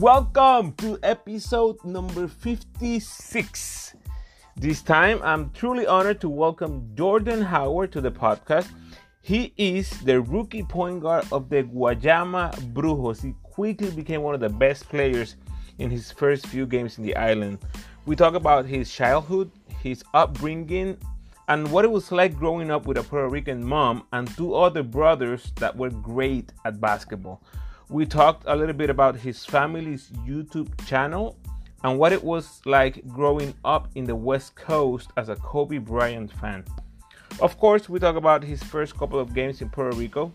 Welcome to episode number 56. This time, I'm truly honored to welcome Jordan Howard to the podcast. He is the rookie point guard of the Guayama Brujos. He quickly became one of the best players in his first few games in the island. We talk about his childhood, his upbringing, and what it was like growing up with a Puerto Rican mom and two other brothers that were great at basketball. We talked a little bit about his family's YouTube channel and what it was like growing up in the West Coast as a Kobe Bryant fan. Of course, we talk about his first couple of games in Puerto Rico.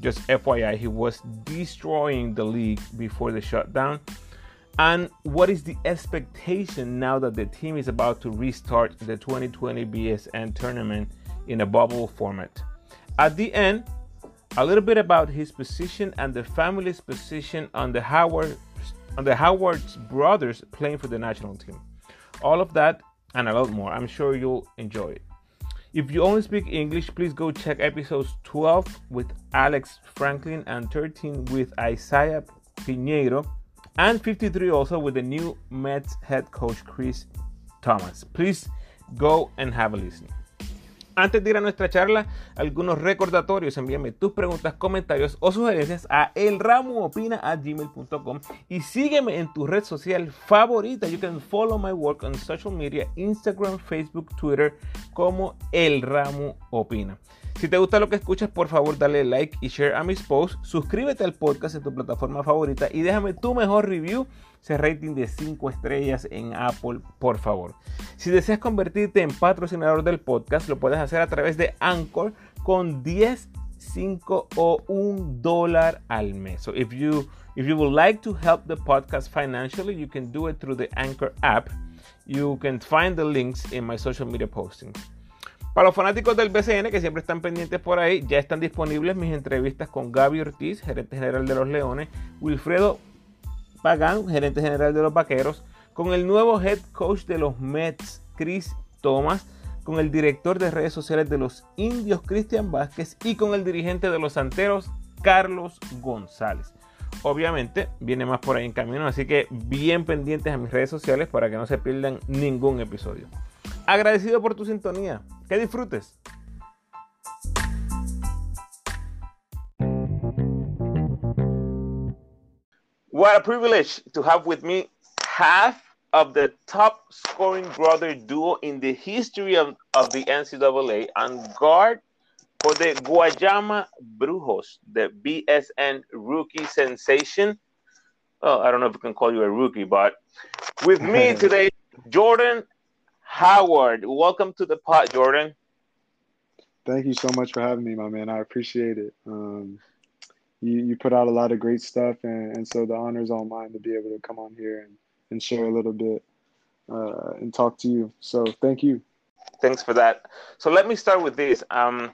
Just FYI, he was destroying the league before the shutdown. And what is the expectation now that the team is about to restart the 2020 BSN tournament in a bubble format? At the end, a little bit about his position and the family's position on the Howard on the Howard's brothers playing for the national team. All of that and a lot more. I'm sure you'll enjoy it. If you only speak English, please go check episodes 12 with Alex Franklin and 13 with Isaiah Piñeiro and 53 also with the new Mets head coach Chris Thomas. Please go and have a listen. Antes de ir a nuestra charla, algunos recordatorios. Envíame tus preguntas, comentarios o sugerencias a elramuopina.gmail.com y sígueme en tu red social favorita. You can follow my work on social media, Instagram, Facebook, Twitter como El Ramu Opina. Si te gusta lo que escuchas, por favor dale like y share a mis posts. Suscríbete al podcast en tu plataforma favorita y déjame tu mejor review, ese rating de 5 estrellas en Apple, por favor. Si deseas convertirte en patrocinador del podcast, lo puedes hacer a través de Anchor con 10, 5 o 1 dólar al mes. So if you if you would like to help the podcast financially, you can do it through the Anchor app. You can find the links in my social media postings. Para los fanáticos del BCN que siempre están pendientes por ahí, ya están disponibles mis entrevistas con Gaby Ortiz, gerente general de los Leones, Wilfredo Pagán, gerente general de los Vaqueros, con el nuevo head coach de los Mets, Chris Thomas, con el director de redes sociales de los Indios, Cristian Vázquez, y con el dirigente de los Santeros, Carlos González. Obviamente viene más por ahí en camino, así que bien pendientes a mis redes sociales para que no se pierdan ningún episodio. Agradecido por tu sintonía. Que disfrutes. What a privilege to have with me half of the top scoring brother duo in the history of, of the NCAA and guard for the Guayama Brujos, the BSN rookie sensation. Well, I don't know if we can call you a rookie, but with me today, Jordan Howard. Welcome to the pot, Jordan. Thank you so much for having me, my man. I appreciate it. Um, you, you put out a lot of great stuff, and, and so the honor is all mine to be able to come on here and, and share a little bit uh, and talk to you. So thank you. Thanks for that. So let me start with this. Um,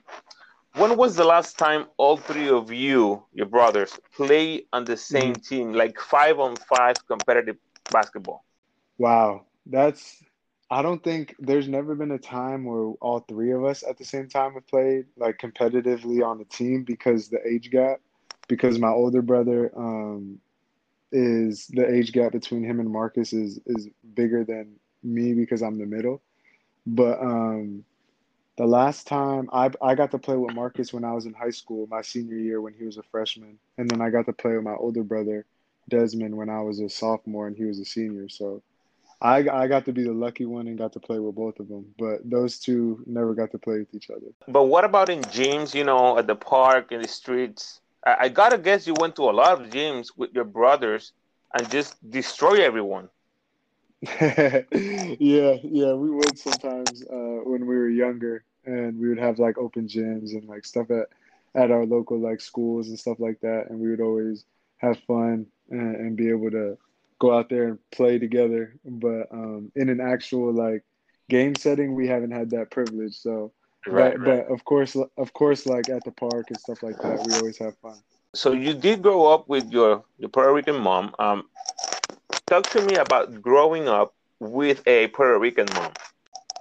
when was the last time all three of you, your brothers, play on the same mm-hmm. team, like five on five competitive basketball? Wow, that's I don't think there's never been a time where all three of us at the same time have played like competitively on the team because the age gap. Because my older brother um, is the age gap between him and Marcus is is bigger than me because I'm the middle. But um, the last time I I got to play with Marcus when I was in high school, my senior year when he was a freshman, and then I got to play with my older brother Desmond when I was a sophomore and he was a senior. So I I got to be the lucky one and got to play with both of them, but those two never got to play with each other. But what about in gyms? You know, at the park in the streets. I, I gotta guess you went to a lot of gyms with your brothers and just destroy everyone. yeah, yeah, we would sometimes uh, when we were younger, and we would have like open gyms and like stuff at at our local like schools and stuff like that, and we would always have fun and, and be able to go out there and play together. But um, in an actual like game setting, we haven't had that privilege. So, right, but, right. but of course, of course, like at the park and stuff like that, we always have fun. So you did grow up with your your Puerto Rican mom. Um, talk to me about growing up with a Puerto Rican mom.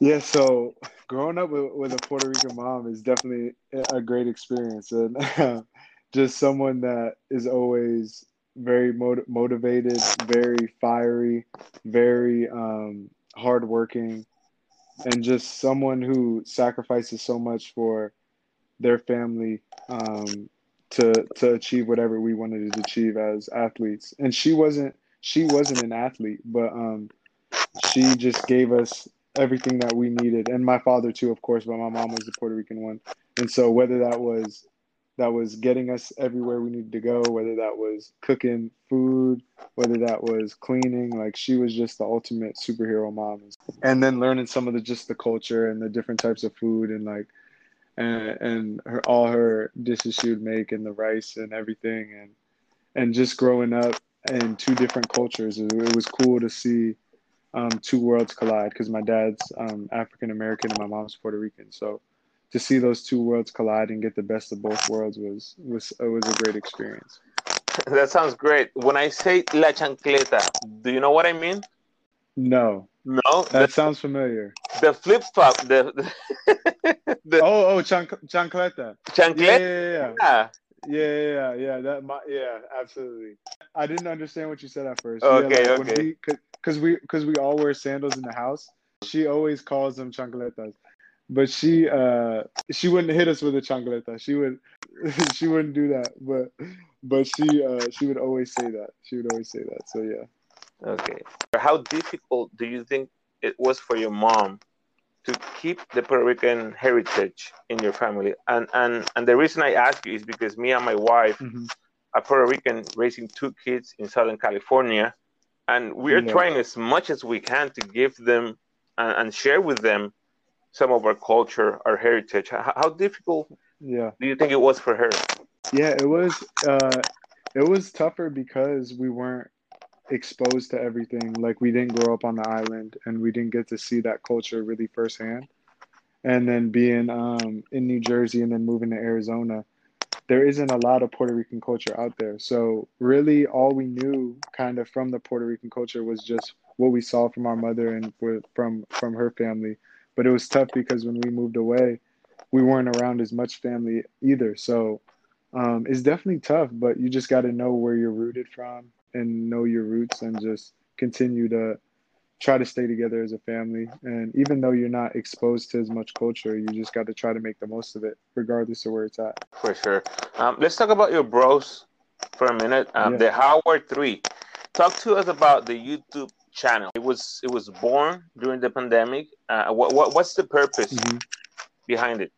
Yeah, so growing up with, with a Puerto Rican mom is definitely a great experience, and just someone that is always very mot- motivated, very fiery, very um, hardworking, and just someone who sacrifices so much for their family um, to to achieve whatever we wanted to achieve as athletes. And she wasn't she wasn't an athlete, but um, she just gave us everything that we needed, and my father too, of course. But my mom was the Puerto Rican one, and so whether that was that was getting us everywhere we needed to go, whether that was cooking food, whether that was cleaning, like she was just the ultimate superhero mom. And then learning some of the just the culture and the different types of food and like and and her all her dishes she would make and the rice and everything and and just growing up in two different cultures, it, it was cool to see um, two worlds collide because my dad's um, African American and my mom's Puerto Rican, so to see those two worlds collide and get the best of both worlds was was it was a great experience. That sounds great. When I say la chancleta, do you know what I mean? No. No. That the, sounds familiar. The flip flop. The, the, oh oh chan- chancleta. Chancleta. Yeah yeah yeah. yeah. Yeah, yeah, yeah. That, my, yeah, absolutely. I didn't understand what you said at first. Okay, yeah, like okay. Because we, because we, we all wear sandals in the house. She always calls them chancletas but she uh she wouldn't hit us with a chancleta. She would she wouldn't do that. But but she uh she would always say that. She would always say that. So yeah. Okay. How difficult do you think it was for your mom to keep the Puerto Rican heritage in your family? And and and the reason I ask you is because me and my wife mm-hmm. are Puerto Rican raising two kids in Southern California. And we're yeah. trying as much as we can to give them and, and share with them some of our culture, our heritage. How, how difficult yeah. do you think it was for her? Yeah, it was uh it was tougher because we weren't exposed to everything. Like we didn't grow up on the island and we didn't get to see that culture really firsthand. And then being um in New Jersey and then moving to Arizona, there isn't a lot of Puerto Rican culture out there. So really all we knew kind of from the Puerto Rican culture was just what we saw from our mother and from from her family but it was tough because when we moved away, we weren't around as much family either. So um, it's definitely tough, but you just got to know where you're rooted from and know your roots and just continue to try to stay together as a family. And even though you're not exposed to as much culture, you just got to try to make the most of it, regardless of where it's at. For sure. Um, let's talk about your bros for a minute. Um, yeah. The Howard Three. Talk to us about the YouTube channel. It was it was born during the pandemic. Uh, what, what what's the purpose mm-hmm. behind it?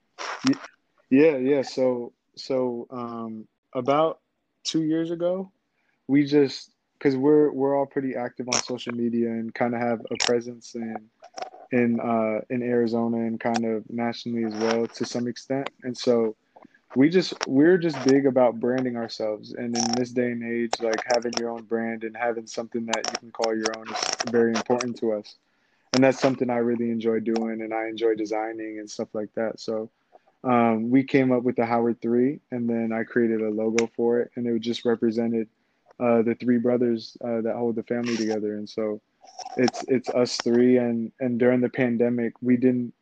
Yeah, yeah. So so um, about two years ago, we just because we're we're all pretty active on social media and kind of have a presence in in uh, in Arizona and kind of nationally as well to some extent, and so we just we're just big about branding ourselves. And in this day and age like having your own brand and having something that you can call your own is very important to us. And that's something i really enjoy doing and i enjoy designing and stuff like that. So um, we came up with the howard three and then i created a logo for it and it just represented uh, the three brothers uh, that hold the family together. And so it's it's us three and and during the pandemic we didn't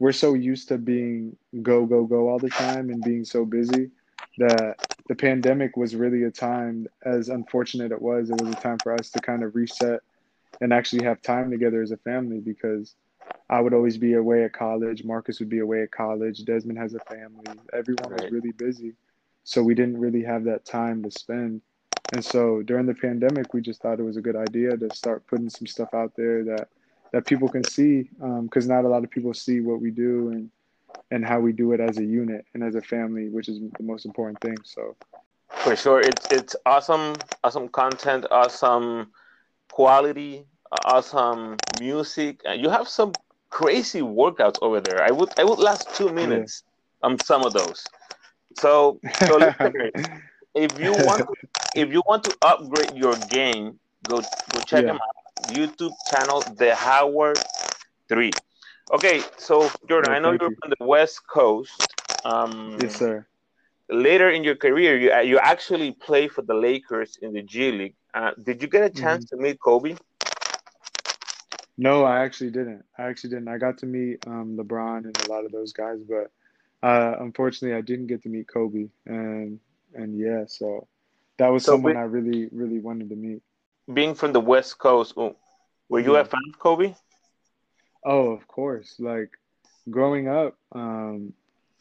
we're so used to being go go go all the time and being so busy that the pandemic was really a time as unfortunate it was it was a time for us to kind of reset and actually have time together as a family because I would always be away at college. Marcus would be away at college. Desmond has a family. Everyone right. was really busy. So we didn't really have that time to spend. And so during the pandemic, we just thought it was a good idea to start putting some stuff out there that that people can see because um, not a lot of people see what we do and and how we do it as a unit and as a family, which is the most important thing. So, for sure, it's it's awesome, awesome content, awesome quality, awesome music. You have some crazy workouts over there. I would I would last two minutes yeah. on some of those. So, so if you want if you want to upgrade your game, go go check yeah. them out YouTube channel, The Howard Three. Okay, so Jordan, oh, I know you're you. from the West Coast. Um, yes, sir. Later in your career, you you actually play for the Lakers in the G League. Uh, did you get a chance mm-hmm. to meet Kobe? No, I actually didn't. I actually didn't. I got to meet um, LeBron and a lot of those guys, but uh, unfortunately, I didn't get to meet Kobe. And and yeah, so that was So someone be- I really really wanted to meet. Being from the West Coast, oh, were you Yeah. a fan of Kobe? Oh, of course. Like growing up, um,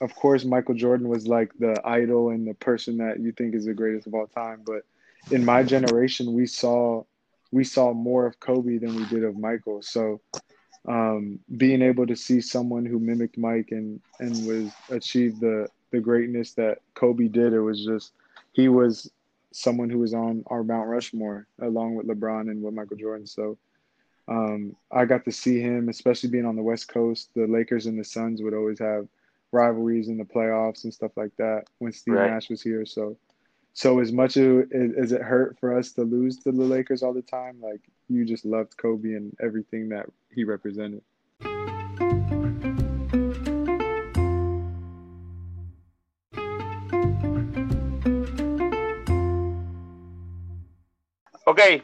of course, Michael Jordan was like the idol and the person that you think is the greatest of all time. But in my generation, we saw we saw more of Kobe than we did of Michael. So um, being able to see someone who mimicked Mike and and was achieved the the greatness that Kobe did, it was just he was someone who was on our Mount Rushmore along with LeBron and with Michael Jordan. So um, I got to see him, especially being on the West Coast. The Lakers and the Suns would always have rivalries in the playoffs and stuff like that when Steve Right. Nash was here. So, so as much as, as it hurt for us to lose to the Lakers all the time, like you just loved Kobe and everything that he represented. Okay,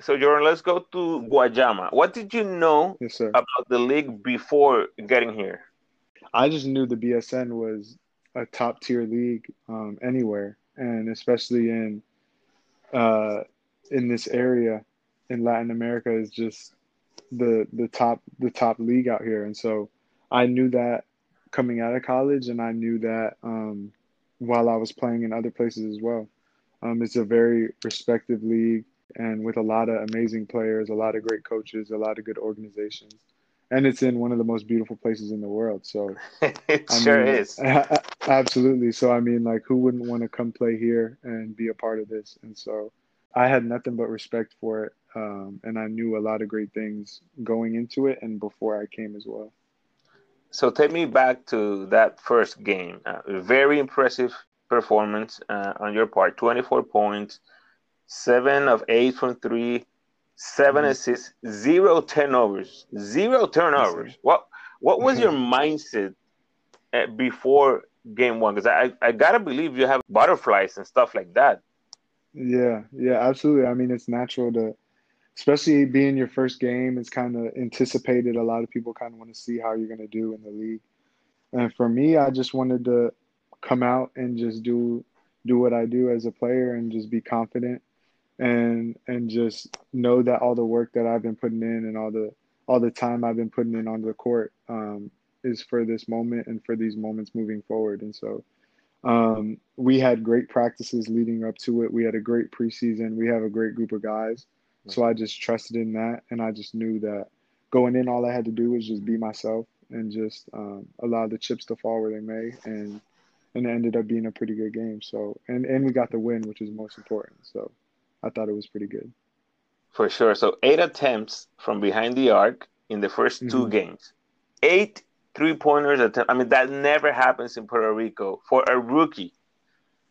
so Jordan, let's go to Guayama. What did you know Yes, about the league before getting here? I just knew the BSN was a top tier league um, anywhere, and especially in uh, in this area in Latin America is just the the top the top league out here, and so I knew that coming out of college, and I knew that um, while I was playing in other places as well. Um, it's a very respected league, and with a lot of amazing players, a lot of great coaches, a lot of good organizations, and it's in one of the most beautiful places in the world. So. it I sure mean, is. Absolutely. So I mean, like, who wouldn't want to come play here and be a part of this? And so I had nothing but respect for it, um, and I knew a lot of great things going into it and before I came as well. So take me back to that first game. Uh, very impressive performance uh, on your part. 24 points, seven of eight from three, 7 Mhm. assists, zero turnovers, zero turnovers. What what was your mindset uh, before game one? Because I I gotta believe you have butterflies and stuff like that. Yeah, yeah, absolutely. I mean, it's natural to, especially being your first game, it's kind of anticipated. A lot of people kind of want to see how you're going to do in the league. And for me, I just wanted to come out and just do do what I do as a player and just be confident and and just know that all the work that I've been putting in and all the all the time I've been putting in on the court um, is for this moment and for these moments moving forward. And so um, we had great practices leading up to it. We had a great preseason. We have a great group of guys. So I just trusted in that, and I just knew that going in, all I had to do was just be myself and just um, allow the chips to fall where they may, and and it ended up being a pretty good game. So and and we got the win, which is most important. So I thought it was pretty good. For sure. So eight attempts from behind the arc in the 1st two Mhm. games. Eight three pointers attempt. I mean, that never happens in Puerto Rico for a rookie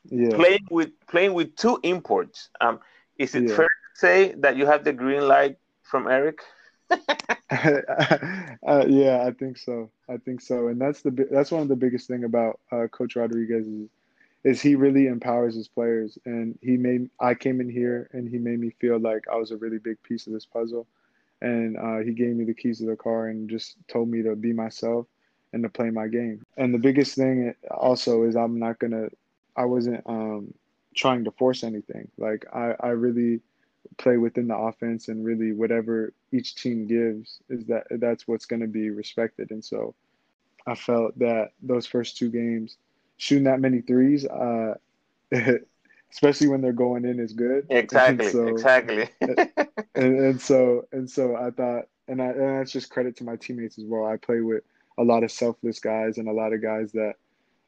Yeah. playing with playing with two imports. Um, is it Yeah. fair to say that you have the green light from Eric? uh, yeah, I think so. I think so, and that's the that's one of the biggest thing about uh, Coach Rodriguez is, is he really empowers his players, and he made I came in here and he made me feel like I was a really big piece of this puzzle, and uh, he gave me the keys to the car and just told me to be myself and to play my game. And the biggest thing also is I'm not gonna I wasn't um, trying to force anything. Like I I really play within the offense and really whatever each team gives is that that's what's going to be respected and so i felt that those first two games shooting that many threes uh especially when they're going in is good Exactly. so, exactly. and, and so and so i thought and i and that's just credit to my teammates as well i play with a lot of selfless guys and a lot of guys that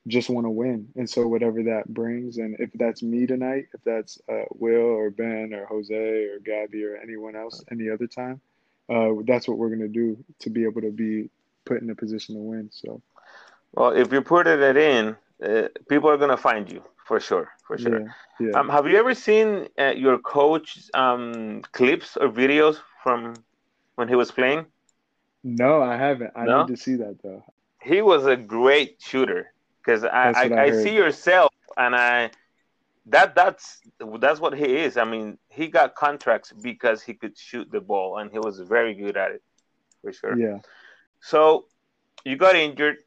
just want to win. And so whatever that brings, and if that's me tonight, if that's uh, Will or Ben or Jose or Gabby or anyone else any other time, uh, that's what we're gonna do to be able to be put in a position to win. So well, if you put it in, uh, people are gonna find you for sure. For sure. yeah, yeah. Um, have you ever seen uh, your coach um, clips or videos from when he was playing? no, I haven't. I No? need to see that though. He was a great shooter because I, I, I I see yourself and I that that's that's what he is. I mean, he got contracts because he could shoot the ball and he was very good at it for sure. Yeah, So you got injured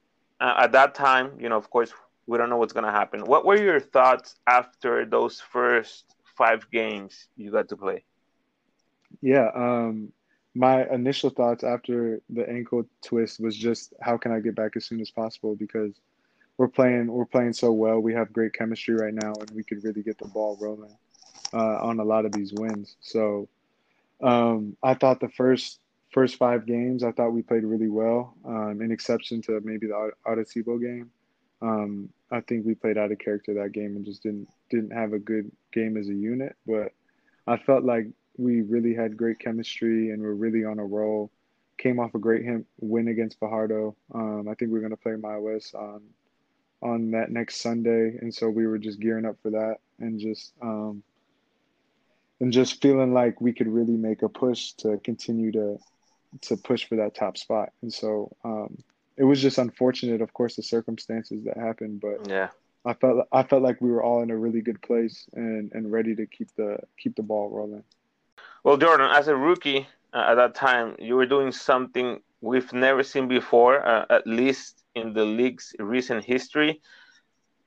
uh, at that time. You know, of course, we don't know what's gonna happen. What were your thoughts after those first five games you got to play? Yeah, um, my initial thoughts after the ankle twist was just how can I get back as soon as possible because we're playing we're playing so well. We have great chemistry right now, and we could really get the ball rolling uh, on a lot of these wins. So um, I thought the first first five games, I thought we played really well, um, in exception to maybe the Arecibo game. Um, I think we played out of character that game and just didn't didn't have a good game as a unit. But I felt like we really had great chemistry and we're really on a roll. Came off a great win against Fajardo. Um, I think we're going to play Mayagüez on on that next Sunday, and so we were just gearing up for that and just um, and just feeling like we could really make a push to continue to to push for that top spot. And so um, it was just unfortunate, of course, the circumstances that happened, but yeah, I felt I felt like we were all in a really good place and and ready to keep the keep the ball rolling. Well, Jordan, as a rookie uh, at that time, you were doing something we've never seen before, uh, at least in the league's recent history.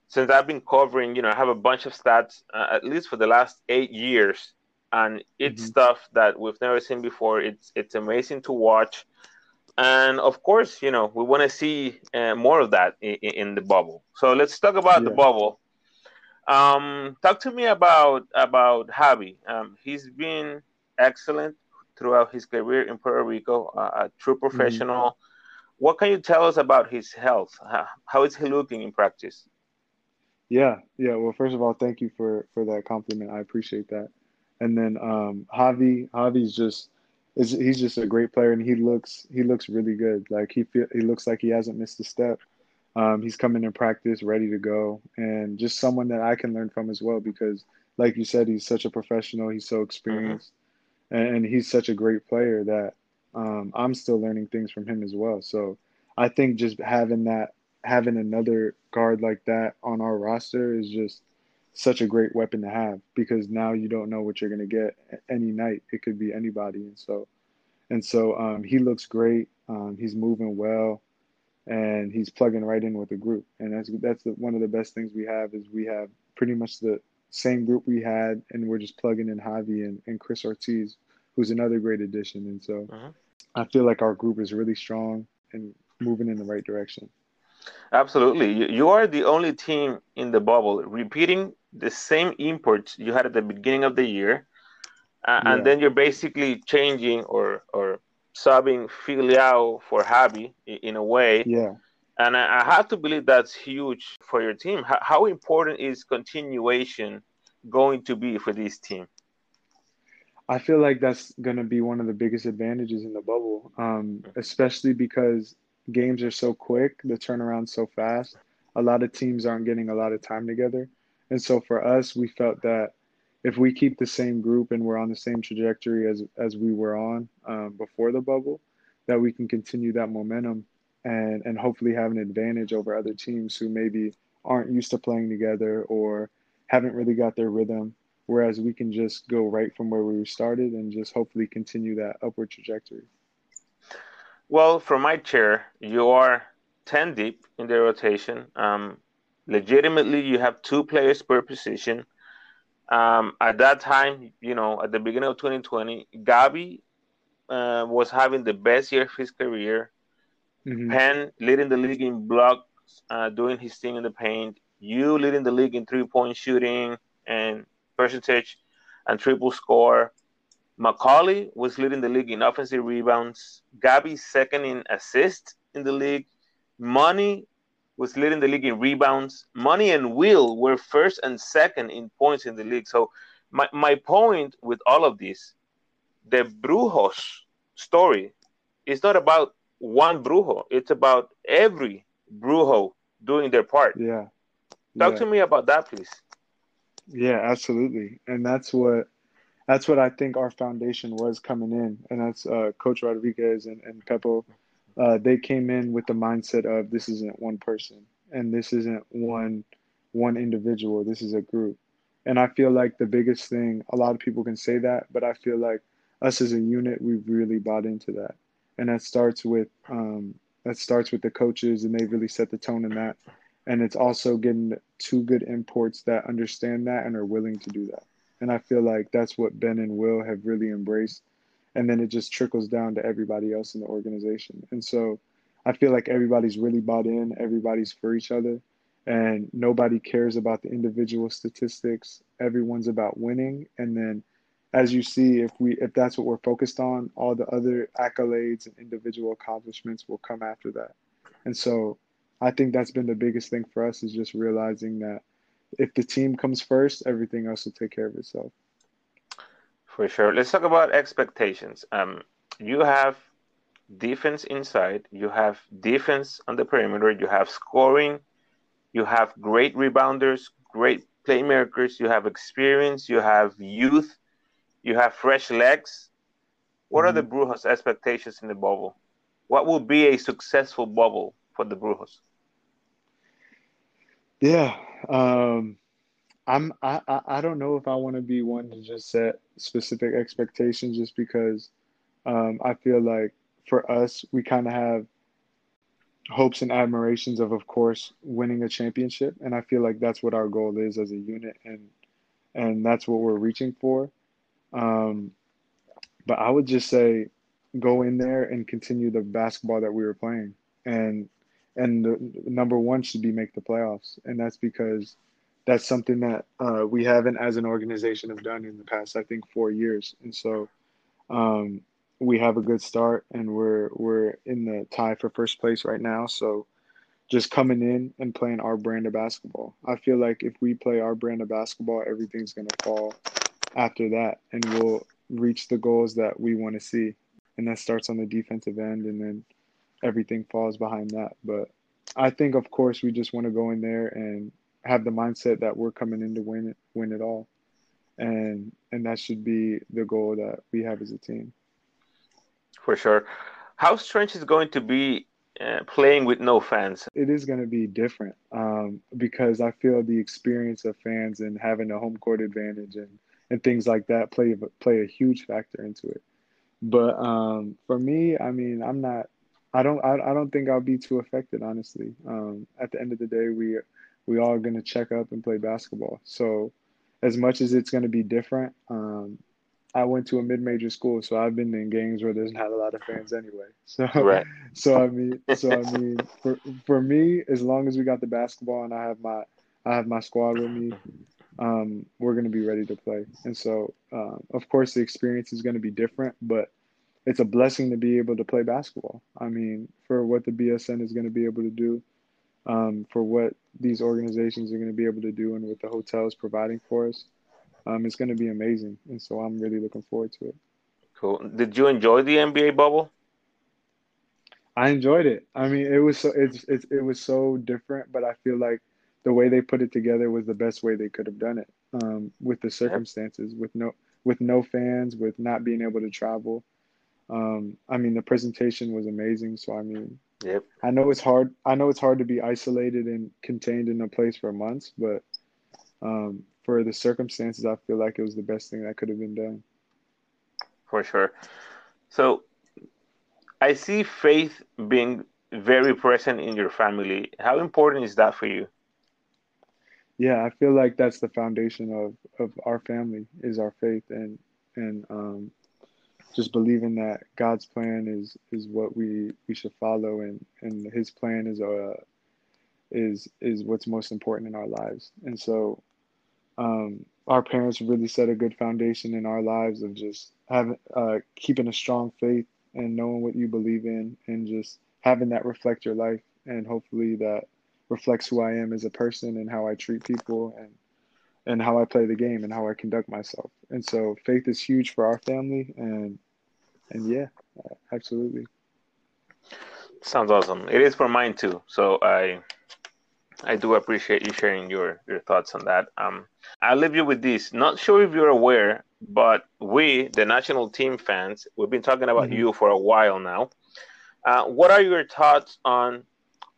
Since I've been covering, you know, I have a bunch of stats, uh, at least for the last eight years, and it's mm-hmm. stuff that we've never seen before. It's it's amazing to watch, and of course, you know, we want to see uh, more of that in, in, the bubble. So let's talk about yeah. the bubble. Um, talk to me about about Javi. Um, he's been excellent throughout his career in Puerto Rico, uh, a true mm-hmm. professional. Mm-hmm. What can you tell us about his health? How, how is he looking in practice? Yeah, yeah. Well, first of all, thank you for for that compliment. I appreciate that. And then um, Javi, Javi's just is he's just a great player, and he looks he looks really good. Like he feel, he looks like he hasn't missed a step. Um, he's coming in practice ready to go, and just someone that I can learn from as well because, like you said, he's such a professional. He's so experienced. Mm-hmm and, he's such a great player that um, I'm still learning things from him as well. So I think just having that, having another guard like that on our roster is just such a great weapon to have because now you don't know what you're going to get any night. It could be anybody, and so and so um, he looks great. Um, he's moving well, and he's plugging right in with the group. And that's that's the, one of the best things we have is we have pretty much the same group we had, and we're just plugging in Javi and, and Chris Ortiz, who's another great addition. And so uh-huh. I feel like our group is really strong and moving in the right direction. Absolutely. You are the only team in the bubble repeating the same imports you had at the beginning of the year. Uh, yeah. And then you're basically changing or, or subbing Filial for Javi in a way. Yeah. And I, I have to believe that's huge for your team. How, how important is continuation going to be for this team? I feel like that's going to be one of the biggest advantages in the bubble, um, especially because games are so quick, the turnaround so fast. A lot of teams aren't getting a lot of time together, and so for us, we felt that if we keep the same group and we're on the same trajectory as as we were on um, before the bubble, that we can continue that momentum and and hopefully have an advantage over other teams who maybe aren't used to playing together or haven't really got their rhythm whereas we can just go right from where we started and just hopefully continue that upward trajectory. Well from my chair you are 10 deep in the rotation. Um, legitimately you have two players per position um, at that time you know at the beginning of 2020 gabi uh, was having the best year of his career Mm-hmm. Penn leading the league in blocks, uh, doing his thing in the paint. You leading the league in three point shooting and percentage and triple score. Macaulay was leading the league in offensive rebounds. Gabi second in assists in the league. Money was leading the league in rebounds. Money and Will were first and second in points in the league. So my, my point with all of this, the Brujos story is not about one brujo. It's about every brujo doing their part. Yeah. Talk yeah. to me about that, please. Yeah, absolutely. And that's what that's what I think our foundation was coming in. And that's uh, Coach Rodriguez and, and Pepo. Uh, they came in with the mindset of this isn't one person and this isn't one one individual. This is a group. And I feel like the biggest thing, a lot of people can say that, but I feel like us as a unit, we've really bought into that and that starts with um, that starts with the coaches, and they really set the tone in that. And it's also getting two good imports that understand that and are willing to do that. And I feel like that's what Ben and Will have really embraced. And then it just trickles down to everybody else in the organization. And so I feel like everybody's really bought in, everybody's for each other, and nobody cares about the individual statistics. Everyone's about winning. And then as you see, if we if that's what we're focused on, all the other accolades and individual accomplishments will come after that. And so I think that's been the biggest thing for us is just realizing that if the team comes first, everything else will take care of itself. For sure. Let's talk about expectations. Um, you have defense inside, you have defense on the perimeter, you have scoring, you have great rebounders, great playmakers, you have experience, you have youth, you have fresh legs. What mm-hmm. are the Brujos' expectations in the bubble? What will be a successful bubble for the Brujos? Yeah, um, I'm. I, I don't know if I want to be one to just set specific expectations, just because um, I feel like for us, we kind of have hopes and admirations of, of course, winning a championship, and I feel like that's what our goal is as a unit, and and that's what we're reaching for. Um, but I would just say, go in there and continue the basketball that we were playing, and and the number one should be make the playoffs, and that's because that's something that uh, we haven't, as an organization, have done in the past. I think four years, and so um, we have a good start, and we're we're in the tie for first place right now. So just coming in and playing our brand of basketball. I feel like if we play our brand of basketball, everything's gonna fall after that, and we'll reach the goals that we want to see, and that starts on the defensive end, and then everything falls behind that. But I think, of course, we just want to go in there and have the mindset that we're coming in to win it, win it all, and and that should be the goal that we have as a team. For sure. How strange is going to be uh, playing with no fans? It is going to be different um, because I feel the experience of fans and having a home court advantage and, and things like that play play a huge factor into it. But um, for me, I mean, I'm not I don't I, I don't think I'll be too affected honestly. Um, at the end of the day, we we all going to check up and play basketball. So as much as it's going to be different, um, I went to a mid-major school, so I've been in games where there's not a lot of fans anyway. So, right. so I mean, so I mean, for for me, as long as we got the basketball and I have my I have my squad with me, um, we're going to be ready to play. And so, um, of course, the experience is going to be different, but it's a blessing to be able to play basketball. I mean, for what the BSN is going to be able to do, um, for what these organizations are going to be able to do, and what the hotel is providing for us, um, it's going to be amazing. And so I'm really looking forward to it. Cool. Did you enjoy the NBA bubble? I enjoyed it. I mean, it was so it's, it's it was so different, but I feel like the way they put it together was the best way they could have done it. Um, with the circumstances, with no with no fans, with not being able to travel. Um, I mean, the presentation was amazing. So I mean, yep. I know it's hard. I know it's hard to be isolated and contained in a place for months, but um, for the circumstances, I feel like it was the best thing that could have been done. For sure. So I see faith being very present in your family. How important is that for you? Yeah, I feel like that's the foundation of, of our family is our faith and and um, just believing that God's plan is is what we we should follow and and his plan is uh is is what's most important in our lives. And so um our parents really set a good foundation in our lives of just having uh keeping a strong faith and knowing what you believe in and just having that reflect your life and hopefully that reflects who I am as a person and how I treat people and and how I play the game and how I conduct myself. And so faith is huge for our family and and yeah, absolutely. Sounds awesome. It is for mine too. So I I do appreciate you sharing your your thoughts on that. Um I'll leave you with this. Not sure if you're aware, but we, the national team fans, we've been talking about mm-hmm. you for a while now. Uh, what are your thoughts on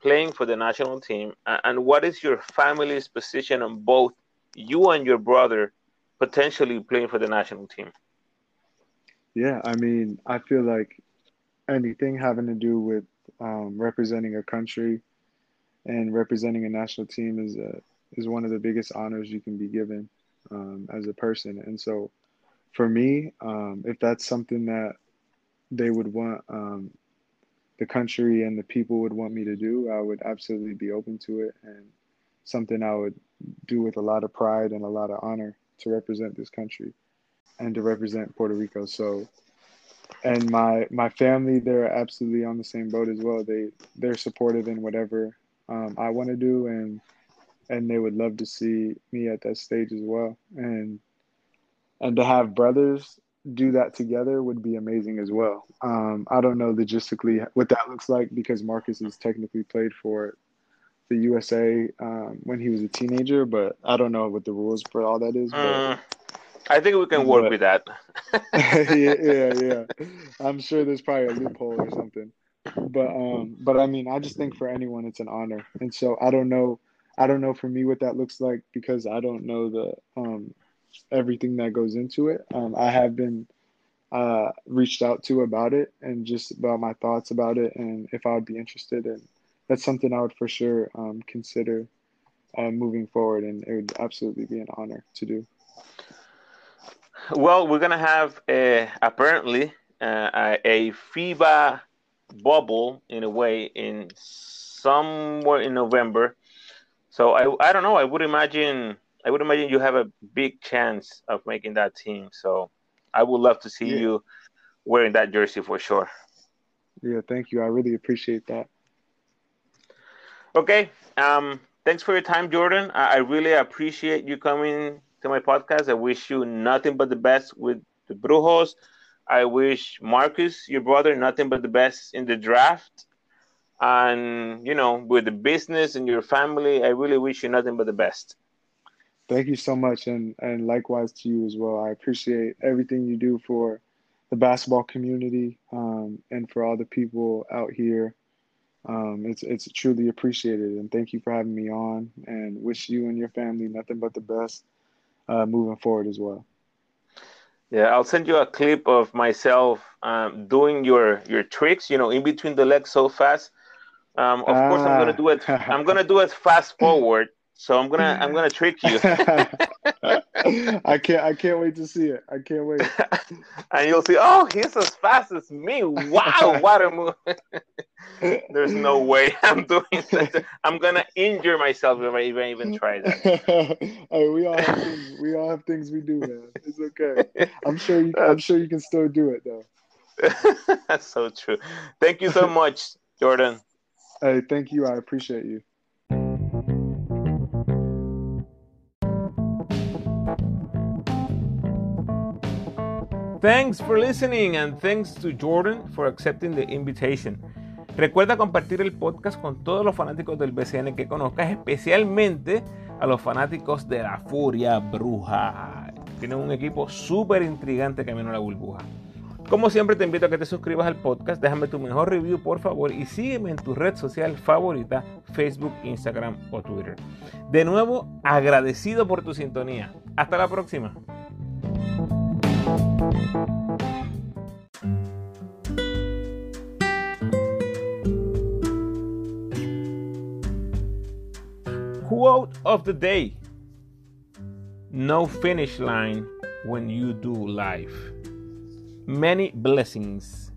playing for the national team, and what is your family's position on both you and your brother potentially playing for the national team? Yeah, I mean, I feel like anything having to do with um, representing a country and representing a national team is a, is one of the biggest honors you can be given. um, as a person. And so, for me, um, if that's something that they would want um, the country and the people would want me to do, I would absolutely be open to it and something I would do with a lot of pride and a lot of honor to represent this country and to represent Puerto Rico. So, and my my family, they're absolutely on the same boat as well. They they're supportive in whatever um, I want to do, and and they would love to see me at that stage as well. And and to have brothers do that together would be amazing as well. Um, I don't know logistically what that looks like because Marcus has technically played for the USA um, when he was a teenager, but I don't know what the rules for all that is. But, mm, I think we can work but, with that. yeah, yeah, yeah. I'm sure there's probably a loophole or something. But um, but I mean, I just think for anyone it's an honor, and so I don't know, I don't know for me what that looks like because I don't know the um everything that goes into it. Um, I have been uh, reached out to about it and just about my thoughts about it and if I would be interested. And that's something I would for sure um, consider uh, moving forward. And it would absolutely be an honor to do. Well, we're going to have a, apparently uh, a FIBA bubble in a way in somewhere in November. So I, I don't know. I would imagine I would imagine you have a big chance of making that team. So I would love to see yeah. you wearing that jersey for sure. Yeah, thank you. I really appreciate that. Okay. Um, thanks for your time, Jordan. I, I really appreciate you coming to my podcast. I wish you nothing but the best with the Brujos. I wish Marcus, your brother, nothing but the best in the draft. And, you know, with the business and your family, I really wish you nothing but the best. Thank you so much, and and likewise to you as well. I appreciate everything you do for the basketball community um, and for all the people out here. Um, it's it's truly appreciated, and thank you for having me on. And wish you and your family nothing but the best uh, moving forward as well. Yeah, I'll send you a clip of myself um, doing your your tricks. You know, in between the legs so fast. Um, of ah. course, I'm gonna do it. I'm gonna do it fast forward so I'm gonna I'm gonna trick you. I can't I can't wait to see it. I can't wait. and you'll see, oh, he's as fast as me. Wow, what a move. There's no way I'm doing that. I'm gonna injure myself if I even even try that. hey, we all have things, we all have things we do, man. It's okay. I'm sure you I'm sure you can still do it though. That's so true. Thank you so much, Jordan. Hey, thank you. I appreciate you. Thanks for listening and thanks to Jordan for accepting the invitation. Recuerda compartir el podcast con todos los fanáticos del BCN que conozcas, especialmente a los fanáticos de la Furia Bruja. Tienen un equipo súper intrigante camino a la burbuja. Como siempre te invito a que te suscribas al podcast, déjame tu mejor review por favor y sígueme en tu red social favorita, Facebook, Instagram o Twitter. De nuevo, agradecido por tu sintonía. Hasta la próxima. Quote of the day No finish line when you do life. Many blessings.